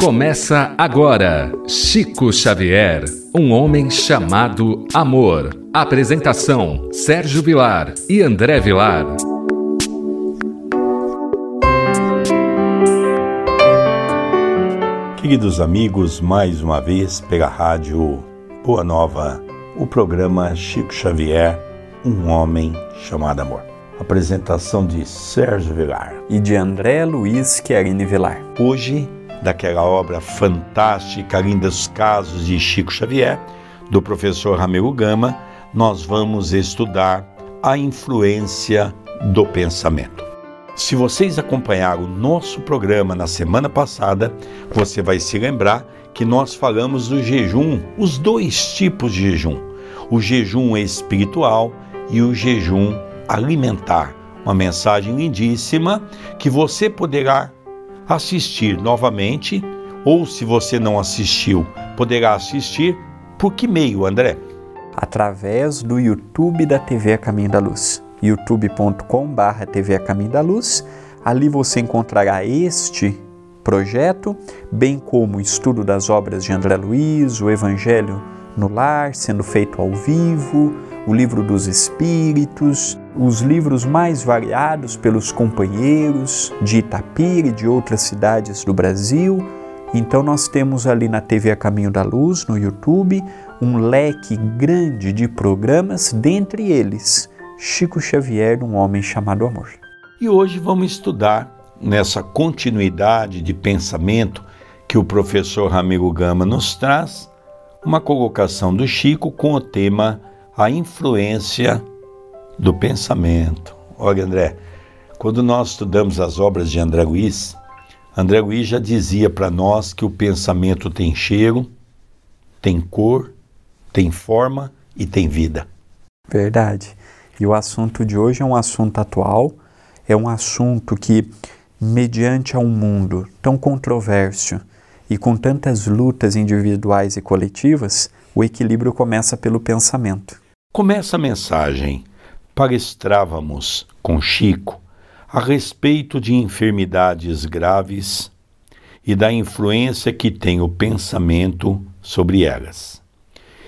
Começa agora Chico Xavier, um homem chamado amor. Apresentação: Sérgio Vilar e André Vilar. Queridos amigos, mais uma vez pela rádio Boa Nova, o programa Chico Xavier, um homem chamado amor. Apresentação de Sérgio Vilar e de André Luiz Querini Vilar. Hoje daquela obra fantástica, Lindos Casos de Chico Xavier, do professor Ramiro Gama, nós vamos estudar a influência do pensamento. Se vocês acompanharam o nosso programa na semana passada, você vai se lembrar que nós falamos do jejum, os dois tipos de jejum: o jejum espiritual e o jejum alimentar. Uma mensagem lindíssima que você poderá assistir novamente, ou se você não assistiu, poderá assistir por que meio, André? Através do YouTube da TV A Caminho da Luz, youtube.com/barra TV A Caminho da Luz. Ali você encontrará este projeto, bem como o estudo das obras de André Luiz, o Evangelho no Lar, sendo feito ao vivo, o Livro dos Espíritos, os livros mais variados pelos companheiros de Itapira e de outras cidades do Brasil. Então, nós temos ali na TV A Caminho da Luz, no YouTube, um leque grande de programas, dentre eles Chico Xavier, um homem chamado amor. E hoje vamos estudar nessa continuidade de pensamento que o professor Ramiro Gama nos traz, uma colocação do Chico com o tema A influência do pensamento. Olha, André, quando nós estudamos as obras de André Luiz, André Luiz já dizia para nós que o pensamento tem cheiro, tem cor, tem forma e tem vida. Verdade. E o assunto de hoje é um assunto atual, é um assunto que, mediante a um mundo tão controverso e com tantas lutas individuais e coletivas, o equilíbrio começa pelo pensamento. Começa a mensagem palestrávamos com Chico a respeito de enfermidades graves e da influência que tem o pensamento sobre elas.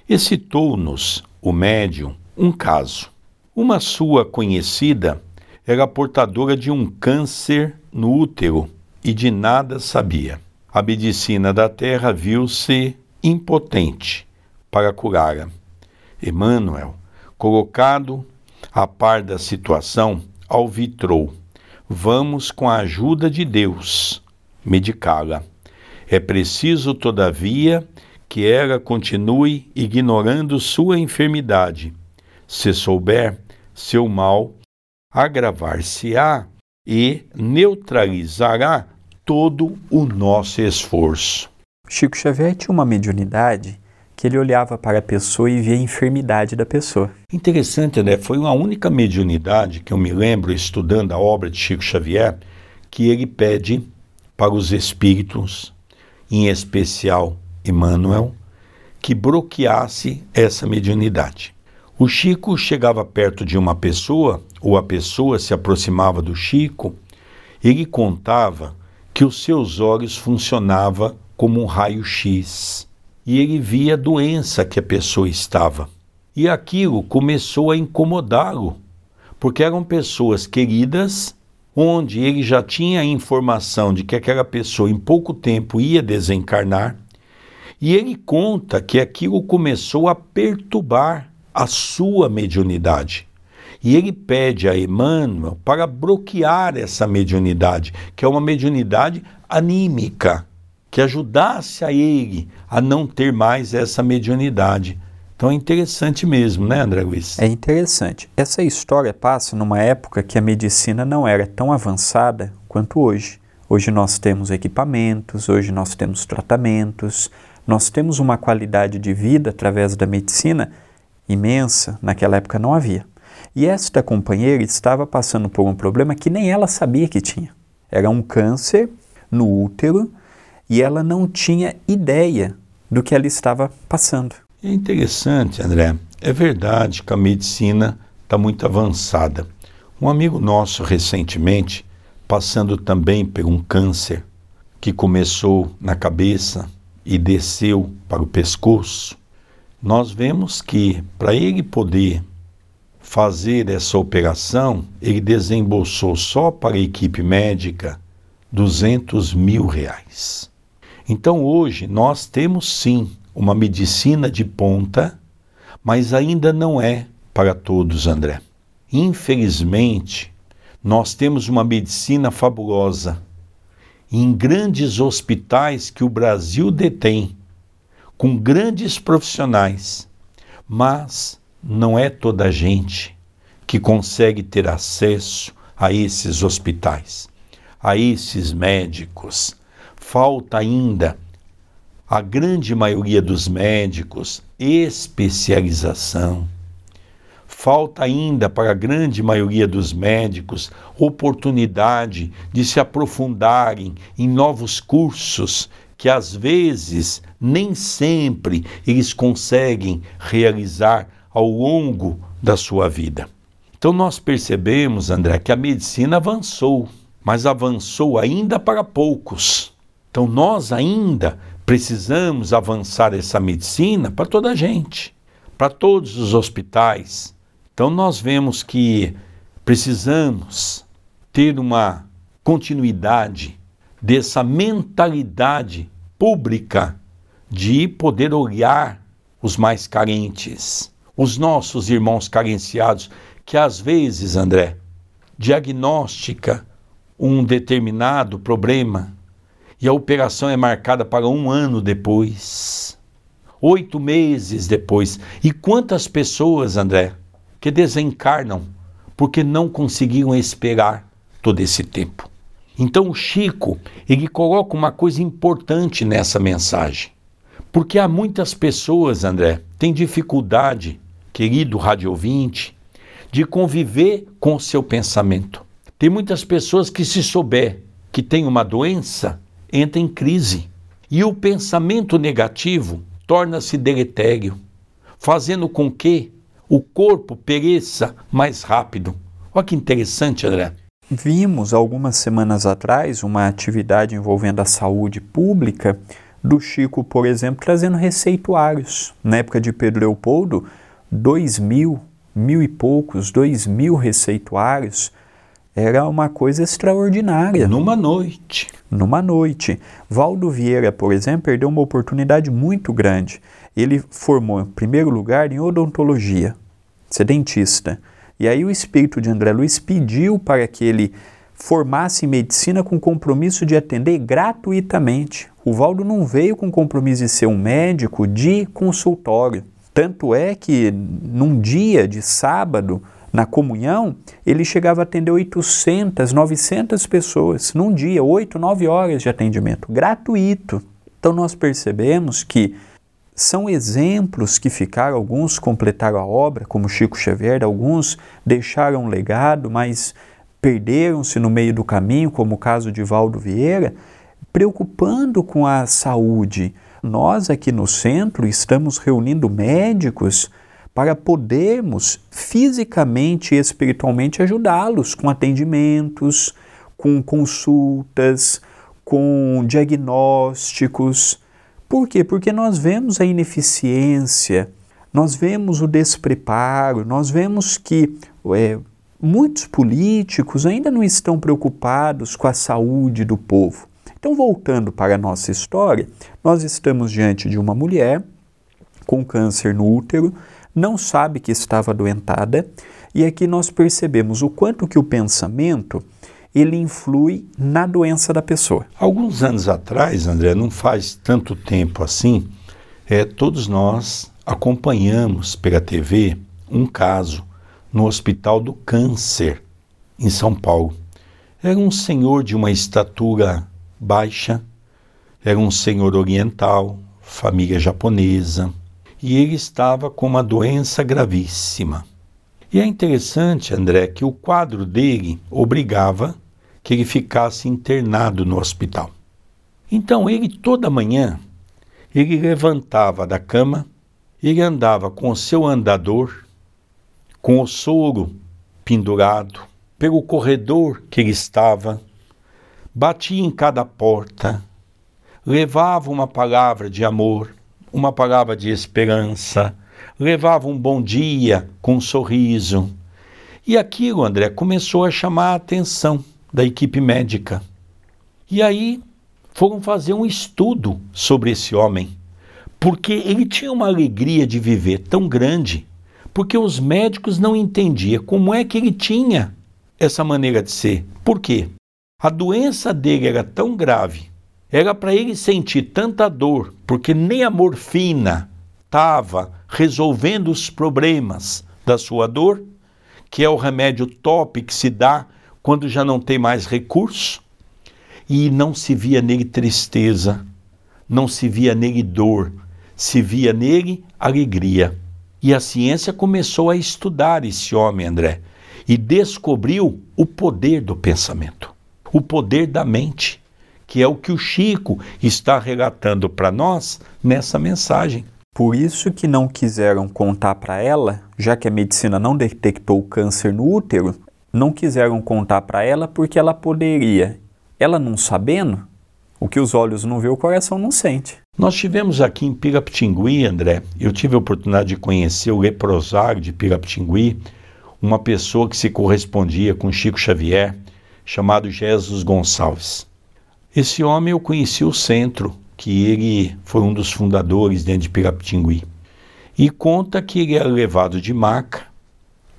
E citou-nos o médium um caso. Uma sua conhecida era portadora de um câncer no útero e de nada sabia. A medicina da terra viu-se impotente para curá-la. Emmanuel, colocado a par da situação, alvitrou: Vamos, com a ajuda de Deus, medicá-la. É preciso, todavia, que ela continue ignorando sua enfermidade. Se souber, seu mal agravar-se-á e neutralizará todo o nosso esforço. Chico Xavier tinha uma mediunidade que ele olhava para a pessoa e via a enfermidade da pessoa. Interessante, né? Foi a única mediunidade que eu me lembro, estudando a obra de Chico Xavier, que ele pede para os espíritos, em especial Emmanuel, que bloqueasse essa mediunidade. O Chico chegava perto de uma pessoa, ou a pessoa se aproximava do Chico, ele contava que os seus olhos funcionavam como um raio-x e ele via a doença que a pessoa estava. E aquilo começou a incomodá-lo, porque eram pessoas queridas, onde ele já tinha a informação de que aquela pessoa em pouco tempo ia desencarnar, e ele conta que aquilo começou a perturbar a sua mediunidade. E ele pede a Emmanuel para bloquear essa mediunidade, que é uma mediunidade anímica que ajudasse a ele a não ter mais essa mediunidade. Então é interessante mesmo, né, André Luiz? É interessante. Essa história passa numa época que a medicina não era tão avançada quanto hoje. Hoje nós temos equipamentos, hoje nós temos tratamentos, nós temos uma qualidade de vida através da medicina imensa, naquela época não havia. E esta companheira estava passando por um problema que nem ela sabia que tinha. Era um câncer no útero e ela não tinha ideia do que ela estava passando. É interessante, André. É verdade que a medicina está muito avançada. Um amigo nosso, recentemente, passando também por um câncer que começou na cabeça e desceu para o pescoço, nós vemos que para ele poder fazer essa operação, ele desembolsou só para a equipe médica 200 mil reais. Então hoje nós temos sim uma medicina de ponta, mas ainda não é para todos, André. Infelizmente, nós temos uma medicina fabulosa em grandes hospitais que o Brasil detém, com grandes profissionais, mas não é toda a gente que consegue ter acesso a esses hospitais, a esses médicos. Falta ainda a grande maioria dos médicos especialização falta ainda para a grande maioria dos médicos oportunidade de se aprofundarem em novos cursos que às vezes nem sempre eles conseguem realizar ao longo da sua vida. Então nós percebemos, André, que a medicina avançou, mas avançou ainda para poucos. Então nós ainda precisamos avançar essa medicina para toda a gente, para todos os hospitais, então nós vemos que precisamos ter uma continuidade dessa mentalidade pública de poder olhar os mais carentes, os nossos irmãos carenciados, que às vezes, André, diagnostica um determinado problema e a operação é marcada para um ano depois, oito meses depois. E quantas pessoas, André, que desencarnam porque não conseguiram esperar todo esse tempo. Então o Chico, ele coloca uma coisa importante nessa mensagem. Porque há muitas pessoas, André, têm dificuldade, querido rádio ouvinte, de conviver com o seu pensamento. Tem muitas pessoas que se souber que tem uma doença, entra em crise. E o pensamento negativo torna-se deletério, fazendo com que o corpo pereça mais rápido. Olha que interessante, André. Vimos algumas semanas atrás uma atividade envolvendo a saúde pública do Chico, por exemplo, trazendo receituários. Na época de Pedro Leopoldo, dois mil, mil e poucos, dois mil receituários. Era uma coisa extraordinária. Numa noite. Numa noite. Valdo Vieira, por exemplo, perdeu uma oportunidade muito grande. Ele formou, em primeiro lugar, em odontologia, ser dentista. E aí o espírito de André Luiz pediu para que ele formasse em medicina com compromisso de atender gratuitamente. O Valdo não veio com compromisso de ser um médico de consultório. Tanto é que num dia de sábado, na comunhão, ele chegava a atender 800, 900 pessoas num dia, 8, 9 horas de atendimento, gratuito. Então nós percebemos que são exemplos que ficaram, alguns completaram a obra, como Chico Xavier, alguns deixaram um legado, mas perderam-se no meio do caminho, como o caso de Valdo Vieira, preocupando com a saúde. Nós aqui no centro estamos reunindo médicos para podermos fisicamente e espiritualmente ajudá-los com atendimentos, com consultas, com diagnósticos por quê? Porque nós vemos a ineficiência, nós vemos o despreparo, nós vemos que é, muitos políticos ainda não estão preocupados com a saúde do povo. Então, voltando para a nossa história, nós estamos diante de uma mulher com câncer no útero, não sabe que estava adoentada, e aqui nós percebemos o quanto que o pensamento ele influi na doença da pessoa. Alguns anos atrás, André, não faz tanto tempo assim, é, todos nós acompanhamos pela TV um caso no Hospital do Câncer, em São Paulo. Era um senhor de uma estatura baixa, era um senhor oriental, família japonesa, e ele estava com uma doença gravíssima. E é interessante, André, que o quadro dele obrigava que ele ficasse internado no hospital. Então ele toda manhã ele levantava da cama, ele andava com o seu andador, com o soro pendurado, pelo corredor que ele estava, batia em cada porta, levava uma palavra de amor, uma palavra de esperança, levava um bom dia com um sorriso. E aquilo, André, começou a chamar a atenção da equipe médica. E aí foram fazer um estudo sobre esse homem, porque ele tinha uma alegria de viver tão grande, porque os médicos não entendiam como é que ele tinha essa maneira de ser. Por quê? A doença dele era tão grave, era para ele sentir tanta dor, porque nem a morfina estava resolvendo os problemas da sua dor, que é o remédio top que se dá quando já não tem mais recurso, e não se via nele tristeza, não se via nele dor, se via nele alegria. E a ciência começou a estudar esse homem, André, e descobriu o poder do pensamento o poder da mente, que é o que o Chico está relatando para nós nessa mensagem. Por isso que não quiseram contar para ela, já que a medicina não detectou o câncer no útero, não quiseram contar para ela porque ela poderia, ela não sabendo, o que os olhos não vê, o coração não sente. Nós tivemos aqui em Pirapitingui, André, eu tive a oportunidade de conhecer o leprosário de Pirapitingui, uma pessoa que se correspondia com Chico Xavier, chamado Jesus Gonçalves. Esse homem eu conheci o centro, que ele foi um dos fundadores dentro de Pirapitingui. E conta que ele era levado de maca,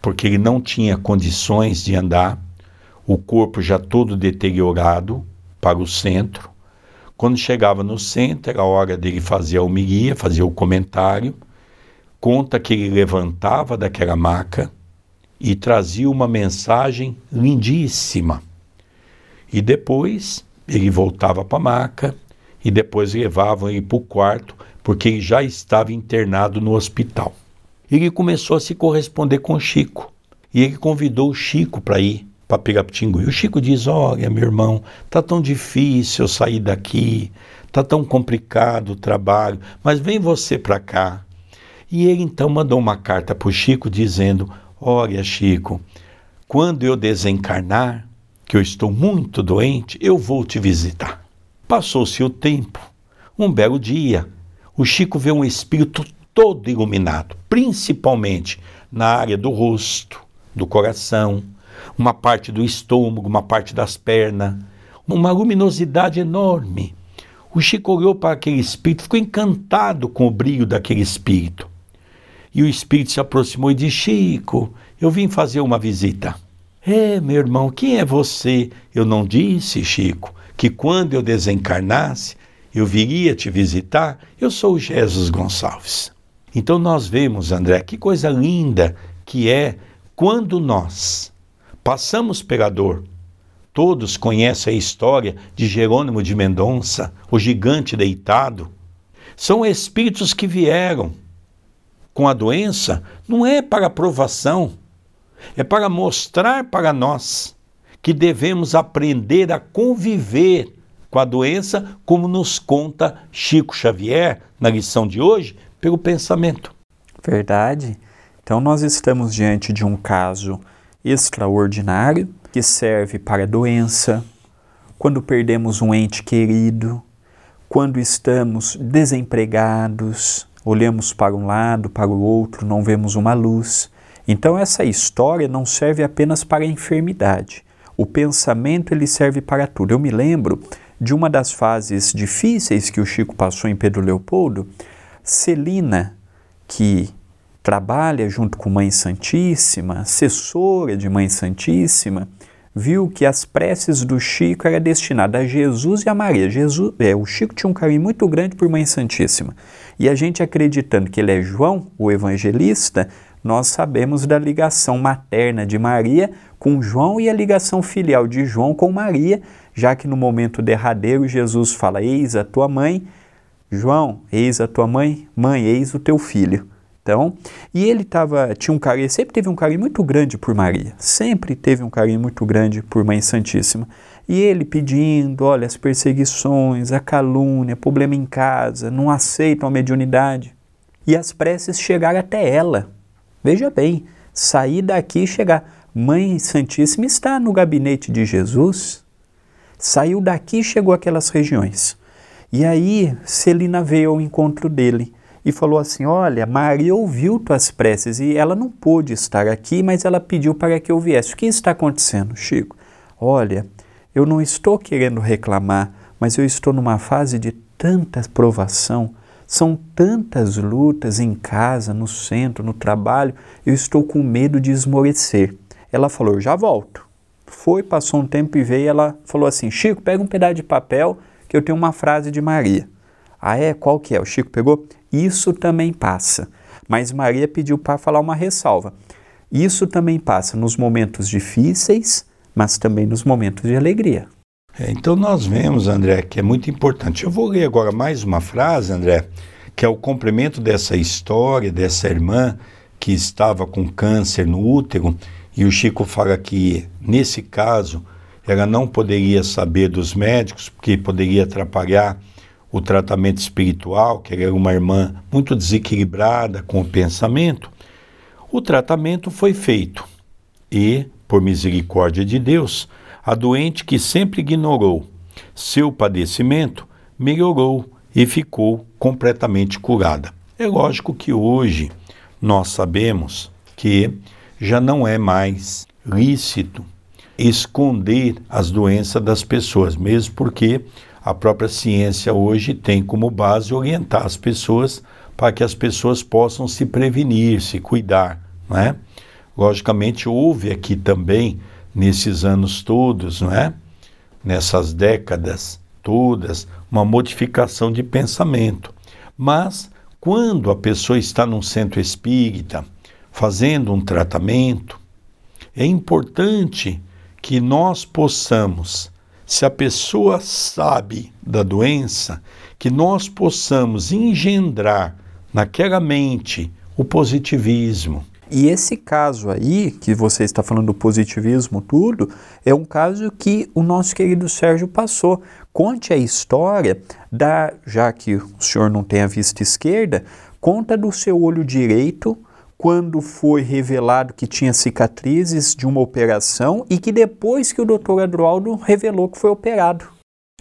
porque ele não tinha condições de andar, o corpo já todo deteriorado, para o centro. Quando chegava no centro, era a hora dele fazer a homilia, fazer o comentário. Conta que ele levantava daquela maca e trazia uma mensagem lindíssima e depois ele voltava para a maca e depois levavam ele para o quarto, porque ele já estava internado no hospital. Ele começou a se corresponder com o Chico. E ele convidou o Chico para ir para Pirapitingu. E o Chico diz: Olha, meu irmão, tá tão difícil sair daqui, tá tão complicado o trabalho, mas vem você para cá. E ele então mandou uma carta para o Chico dizendo: Olha, Chico, quando eu desencarnar, que eu estou muito doente, eu vou te visitar. Passou-se o tempo. Um belo dia, o Chico vê um espírito todo iluminado, principalmente na área do rosto, do coração, uma parte do estômago, uma parte das pernas, uma luminosidade enorme. O Chico olhou para aquele espírito, ficou encantado com o brilho daquele espírito. E o espírito se aproximou e disse: Chico, eu vim fazer uma visita. É, meu irmão, quem é você? Eu não disse, Chico, que quando eu desencarnasse, eu viria te visitar? Eu sou Jesus Gonçalves. Então nós vemos, André, que coisa linda que é quando nós passamos pela dor. Todos conhecem a história de Jerônimo de Mendonça, o gigante deitado. São espíritos que vieram com a doença, não é para aprovação, é para mostrar para nós que devemos aprender a conviver com a doença, como nos conta Chico Xavier na lição de hoje, pelo pensamento. Verdade. Então, nós estamos diante de um caso extraordinário que serve para doença, quando perdemos um ente querido, quando estamos desempregados, olhamos para um lado, para o outro, não vemos uma luz. Então essa história não serve apenas para a enfermidade. O pensamento ele serve para tudo. Eu me lembro de uma das fases difíceis que o Chico passou em Pedro Leopoldo, Celina, que trabalha junto com Mãe Santíssima, assessora de Mãe Santíssima, viu que as preces do Chico eram destinadas a Jesus e a Maria. Jesus, é, o Chico tinha um carinho muito grande por Mãe Santíssima. E a gente acreditando que ele é João, o evangelista, nós sabemos da ligação materna de Maria com João e a ligação filial de João com Maria, já que no momento derradeiro Jesus fala: Eis a tua mãe, João, eis a tua mãe, mãe, eis o teu filho. Então, e ele tava, tinha um carinho, sempre teve um carinho muito grande por Maria, sempre teve um carinho muito grande por Mãe Santíssima. E ele pedindo, olha, as perseguições, a calúnia, problema em casa, não aceitam a mediunidade. E as preces chegaram até ela. Veja bem, sair daqui e chegar. Mãe Santíssima está no gabinete de Jesus. Saiu daqui e chegou àquelas regiões. E aí Celina veio ao encontro dele e falou assim: Olha, Maria ouviu tuas preces e ela não pôde estar aqui, mas ela pediu para que eu viesse. O que está acontecendo, Chico? Olha, eu não estou querendo reclamar, mas eu estou numa fase de tanta provação, são tantas lutas em casa, no centro, no trabalho, eu estou com medo de esmorecer. Ela falou: Já volto. Foi, passou um tempo e veio. Ela falou assim: Chico, pega um pedaço de papel que eu tenho uma frase de Maria. Ah, é? Qual que é? O Chico pegou? Isso também passa. Mas Maria pediu para falar uma ressalva. Isso também passa nos momentos difíceis, mas também nos momentos de alegria. É, então nós vemos, André, que é muito importante. Eu vou ler agora mais uma frase, André, que é o complemento dessa história dessa irmã que estava com câncer no útero, e o Chico fala que nesse caso ela não poderia saber dos médicos, porque poderia atrapalhar o tratamento espiritual, que ela era uma irmã muito desequilibrada com o pensamento. O tratamento foi feito e, por misericórdia de Deus, a doente que sempre ignorou seu padecimento melhorou e ficou completamente curada. É lógico que hoje nós sabemos que já não é mais lícito esconder as doenças das pessoas, mesmo porque a própria ciência hoje tem como base orientar as pessoas para que as pessoas possam se prevenir, se cuidar, não é? Logicamente houve aqui também nesses anos todos, não é? Nessas décadas todas, uma modificação de pensamento. Mas quando a pessoa está num centro espírita, fazendo um tratamento, é importante que nós possamos, se a pessoa sabe da doença, que nós possamos engendrar naquela mente o positivismo, e esse caso aí, que você está falando do positivismo, tudo, é um caso que o nosso querido Sérgio passou. Conte a história da, já que o senhor não tem a vista esquerda, conta do seu olho direito quando foi revelado que tinha cicatrizes de uma operação e que depois que o doutor Adroaldo revelou que foi operado.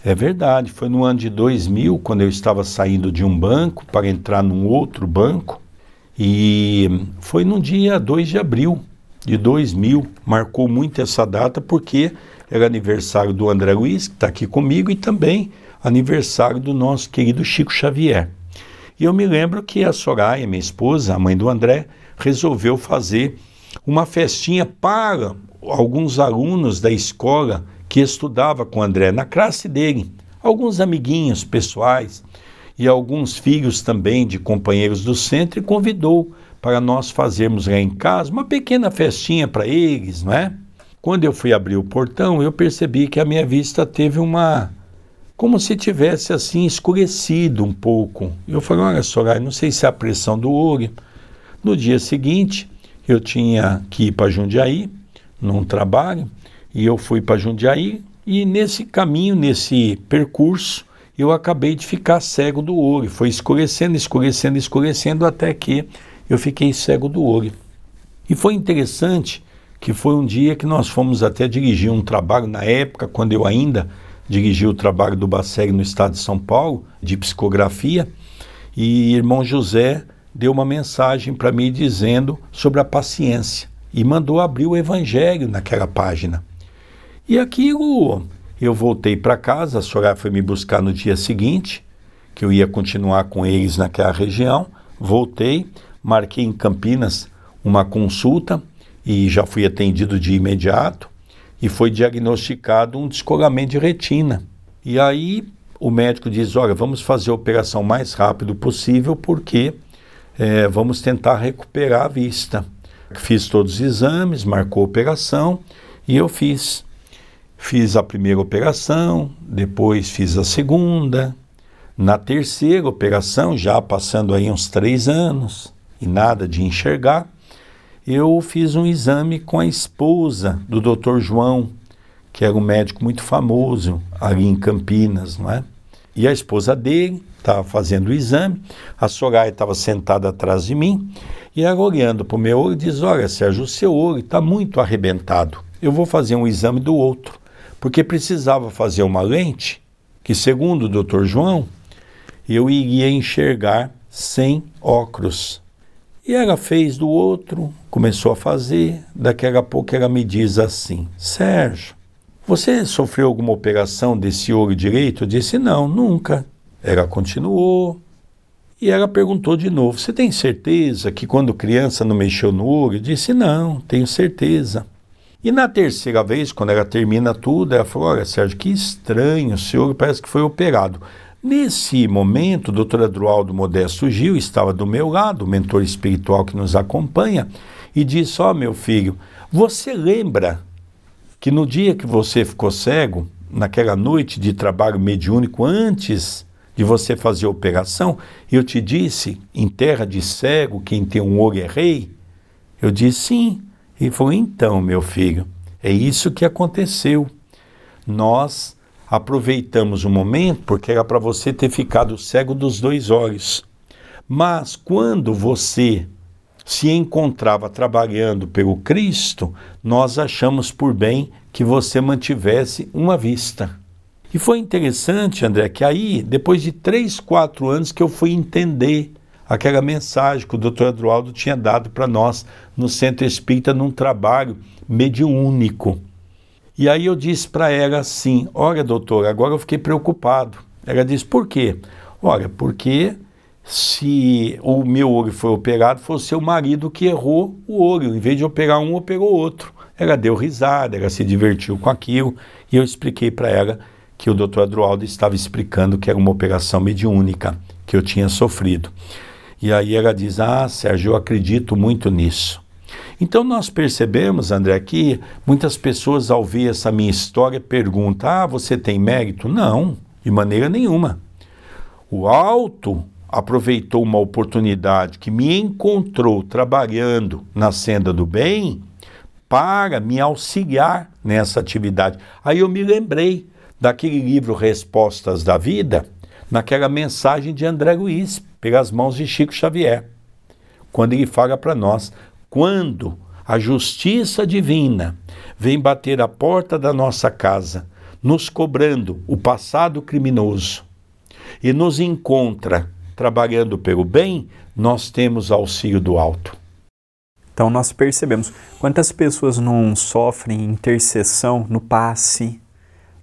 É verdade, foi no ano de 2000, quando eu estava saindo de um banco para entrar num outro banco, e foi no dia 2 de abril de 2000. Marcou muito essa data porque era aniversário do André Luiz, que está aqui comigo, e também aniversário do nosso querido Chico Xavier. E eu me lembro que a Soraya, minha esposa, a mãe do André, resolveu fazer uma festinha para alguns alunos da escola que estudava com o André, na classe dele, alguns amiguinhos pessoais e alguns filhos também de companheiros do centro e convidou para nós fazermos lá em casa uma pequena festinha para eles, não é? Quando eu fui abrir o portão, eu percebi que a minha vista teve uma como se tivesse assim escurecido um pouco. Eu falei, olha só, não sei se é a pressão do olho. No dia seguinte, eu tinha que ir para Jundiaí, num trabalho, e eu fui para Jundiaí, e nesse caminho, nesse percurso, eu acabei de ficar cego do olho. Foi escurecendo, escurecendo, escurecendo até que eu fiquei cego do olho. E foi interessante que foi um dia que nós fomos até dirigir um trabalho na época, quando eu ainda dirigi o trabalho do Baceg no estado de São Paulo, de psicografia, e irmão José deu uma mensagem para mim dizendo sobre a paciência e mandou abrir o evangelho naquela página. E aquilo eu voltei para casa, a Soraya foi me buscar no dia seguinte, que eu ia continuar com eles naquela região. Voltei, marquei em Campinas uma consulta e já fui atendido de imediato e foi diagnosticado um descolamento de retina. E aí o médico diz: Olha, vamos fazer a operação mais rápido possível porque é, vamos tentar recuperar a vista. Fiz todos os exames, marcou a operação e eu fiz. Fiz a primeira operação, depois fiz a segunda. Na terceira operação, já passando aí uns três anos e nada de enxergar, eu fiz um exame com a esposa do Dr. João, que era um médico muito famoso ali em Campinas, não é? E a esposa dele estava fazendo o exame, a Soraya estava sentada atrás de mim e ela olhando para o meu olho diz: Olha, Sérgio, o seu olho está muito arrebentado. Eu vou fazer um exame do outro porque precisava fazer uma lente que, segundo o Dr. João, eu iria enxergar sem óculos. E ela fez do outro, começou a fazer. Daqui a pouco ela me diz assim: Sérgio, você sofreu alguma operação desse olho direito? Eu disse: Não, nunca. Ela continuou. E ela perguntou de novo: Você tem certeza que quando criança não mexeu no olho? Eu disse: Não, tenho certeza. E na terceira vez, quando ela termina tudo, ela falou: Olha, Sérgio, que estranho, o senhor parece que foi operado. Nesse momento, o doutor Adroaldo Modesto Gil estava do meu lado, o mentor espiritual que nos acompanha, e disse: Ó, oh, meu filho, você lembra que no dia que você ficou cego, naquela noite de trabalho mediúnico antes de você fazer a operação, eu te disse: em terra de cego, quem tem um olho é rei? Eu disse: sim. E falou: então, meu filho, é isso que aconteceu. Nós aproveitamos o momento porque era para você ter ficado cego dos dois olhos. Mas quando você se encontrava trabalhando pelo Cristo, nós achamos por bem que você mantivesse uma vista. E foi interessante, André, que aí, depois de três, quatro anos, que eu fui entender aquela mensagem que o doutor Adroaldo tinha dado para nós no Centro Espírita num trabalho mediúnico. E aí eu disse para ela assim: Olha, doutor, agora eu fiquei preocupado. Ela disse: Por quê? Olha, porque se o meu olho foi operado, foi o seu marido que errou o olho. Em vez de operar um, operou outro. Ela deu risada, ela se divertiu com aquilo. E eu expliquei para ela que o doutor Adroaldo estava explicando que era uma operação mediúnica que eu tinha sofrido. E aí ela diz: Ah, Sérgio, eu acredito muito nisso. Então nós percebemos, André, que muitas pessoas ao ver essa minha história perguntam: Ah, você tem mérito? Não, de maneira nenhuma. O alto aproveitou uma oportunidade que me encontrou trabalhando na senda do bem para me auxiliar nessa atividade. Aí eu me lembrei daquele livro Respostas da Vida, naquela mensagem de André Luiz, pelas mãos de Chico Xavier, quando ele fala para nós: quando a justiça divina vem bater a porta da nossa casa, nos cobrando o passado criminoso, e nos encontra trabalhando pelo bem, nós temos auxílio do alto. Então nós percebemos quantas pessoas não sofrem intercessão no passe,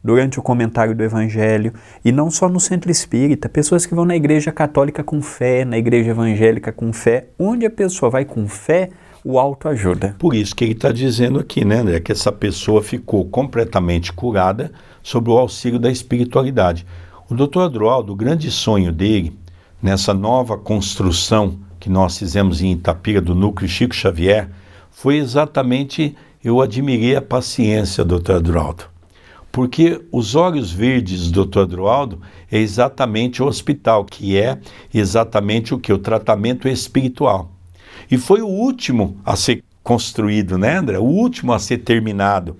durante o comentário do Evangelho, e não só no centro espírita, pessoas que vão na igreja católica com fé, na igreja evangélica com fé, onde a pessoa vai com fé, o alto ajuda. Por isso que ele está dizendo aqui, né, André, que essa pessoa ficou completamente curada sob o auxílio da espiritualidade. O doutor Adroaldo, o grande sonho dele, nessa nova construção que nós fizemos em Itapira do núcleo Chico Xavier, foi exatamente, eu admirei a paciência, doutor Adroaldo porque os olhos verdes do Dr. Adroaldo é exatamente o hospital, que é exatamente o que? O tratamento espiritual. E foi o último a ser construído, né, André? O último a ser terminado.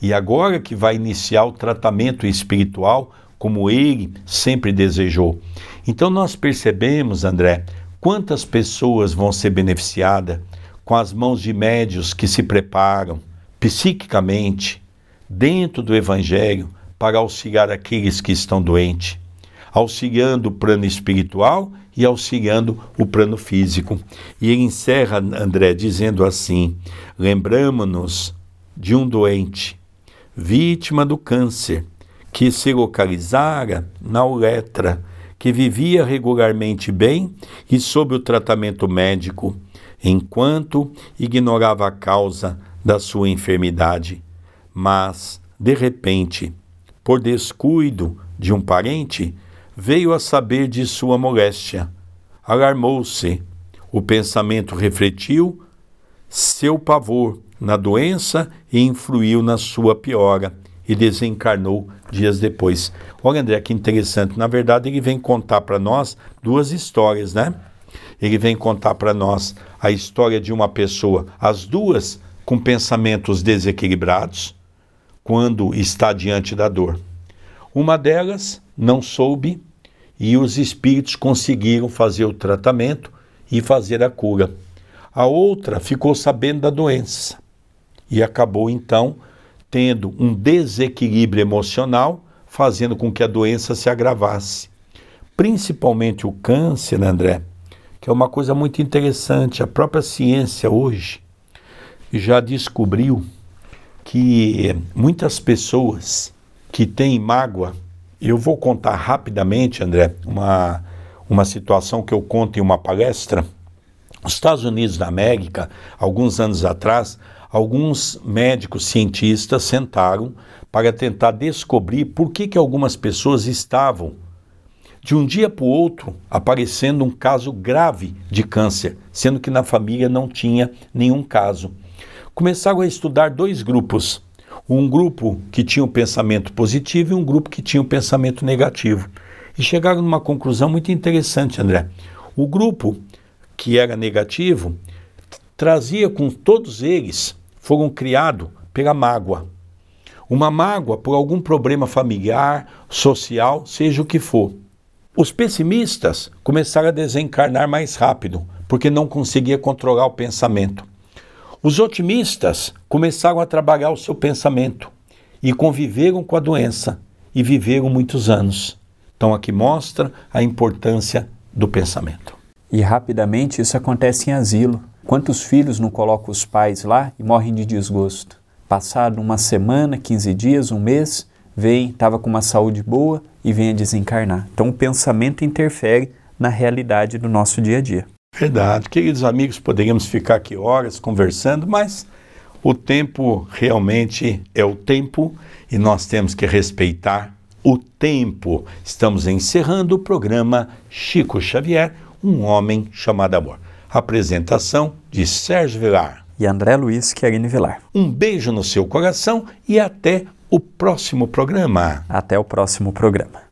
E agora que vai iniciar o tratamento espiritual, como ele sempre desejou. Então nós percebemos, André, quantas pessoas vão ser beneficiadas com as mãos de médios que se preparam psiquicamente, dentro do Evangelho para auxiliar aqueles que estão doentes, auxiliando o plano espiritual e auxiliando o plano físico. E ele encerra, André, dizendo assim: lembramos-nos de um doente, vítima do câncer, que se localizara na uretra, que vivia regularmente bem e sob o tratamento médico, enquanto ignorava a causa da sua enfermidade mas, de repente, por descuido de um parente, veio a saber de sua moléstia. Alarmou-se. O pensamento refletiu seu pavor na doença e influiu na sua piora e desencarnou dias depois. Olha, André, que interessante. Na verdade, ele vem contar para nós duas histórias, né? Ele vem contar para nós a história de uma pessoa, as duas com pensamentos desequilibrados, quando está diante da dor. Uma delas não soube e os espíritos conseguiram fazer o tratamento e fazer a cura. A outra ficou sabendo da doença e acabou então tendo um desequilíbrio emocional, fazendo com que a doença se agravasse. principalmente o câncer, André, que é uma coisa muito interessante. A própria ciência hoje já descobriu que muitas pessoas que têm mágoa, eu vou contar rapidamente, André, uma, uma situação que eu conto em uma palestra. Os Estados Unidos da América, alguns anos atrás, alguns médicos cientistas sentaram para tentar descobrir por que, que algumas pessoas estavam, de um dia para o outro, aparecendo um caso grave de câncer, sendo que na família não tinha nenhum caso. Começaram a estudar dois grupos. Um grupo que tinha um pensamento positivo e um grupo que tinha um pensamento negativo. E chegaram numa conclusão muito interessante, André. O grupo que era negativo trazia com todos eles, foram criados pela mágoa. Uma mágoa por algum problema familiar, social, seja o que for. Os pessimistas começaram a desencarnar mais rápido, porque não conseguia controlar o pensamento. Os otimistas começaram a trabalhar o seu pensamento e conviveram com a doença e viveram muitos anos. Então, aqui mostra a importância do pensamento. E rapidamente isso acontece em asilo. Quantos filhos não colocam os pais lá e morrem de desgosto? Passado uma semana, 15 dias, um mês, vem, estava com uma saúde boa e vem a desencarnar. Então, o pensamento interfere na realidade do nosso dia a dia. Verdade. Queridos amigos, poderíamos ficar aqui horas conversando, mas o tempo realmente é o tempo e nós temos que respeitar o tempo. Estamos encerrando o programa Chico Xavier, um homem chamado amor. Apresentação de Sérgio Vilar e André Luiz Querini Vilar. Um beijo no seu coração e até o próximo programa. Até o próximo programa.